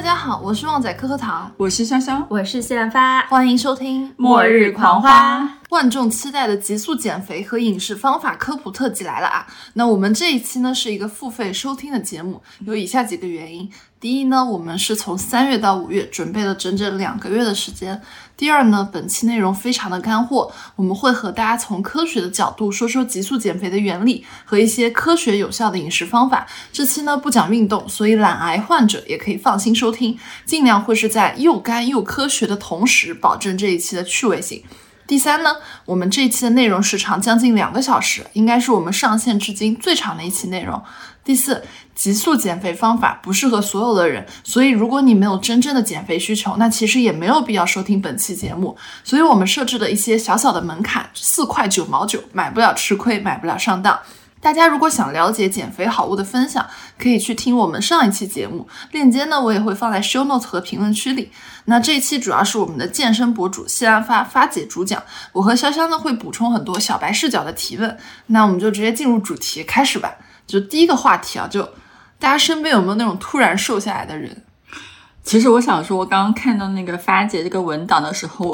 家好，我是旺仔可可糖，我是香香，我是谢兰发，欢迎收听《末日狂花》。万众期待的极速减肥和饮食方法科普特辑来了啊！那我们这一期呢是一个付费收听的节目，有以下几个原因：第一呢，我们是从三月到五月准备了整整两个月的时间；第二呢，本期内容非常的干货，我们会和大家从科学的角度说说极速减肥的原理和一些科学有效的饮食方法。这期呢不讲运动，所以懒癌患者也可以放心收听，尽量会是在又干又科学的同时，保证这一期的趣味性。第三呢，我们这一期的内容时长将近两个小时，应该是我们上线至今最长的一期内容。第四，极速减肥方法不适合所有的人，所以如果你没有真正的减肥需求，那其实也没有必要收听本期节目。所以我们设置了一些小小的门槛，四块九毛九，买不了吃亏，买不了上当。大家如果想了解减肥好物的分享，可以去听我们上一期节目，链接呢我也会放在 show notes 和评论区里。那这一期主要是我们的健身博主谢安发发姐主讲，我和潇潇呢会补充很多小白视角的提问。那我们就直接进入主题开始吧。就第一个话题啊，就大家身边有没有那种突然瘦下来的人？其实我想说，我刚刚看到那个发姐这个文档的时候。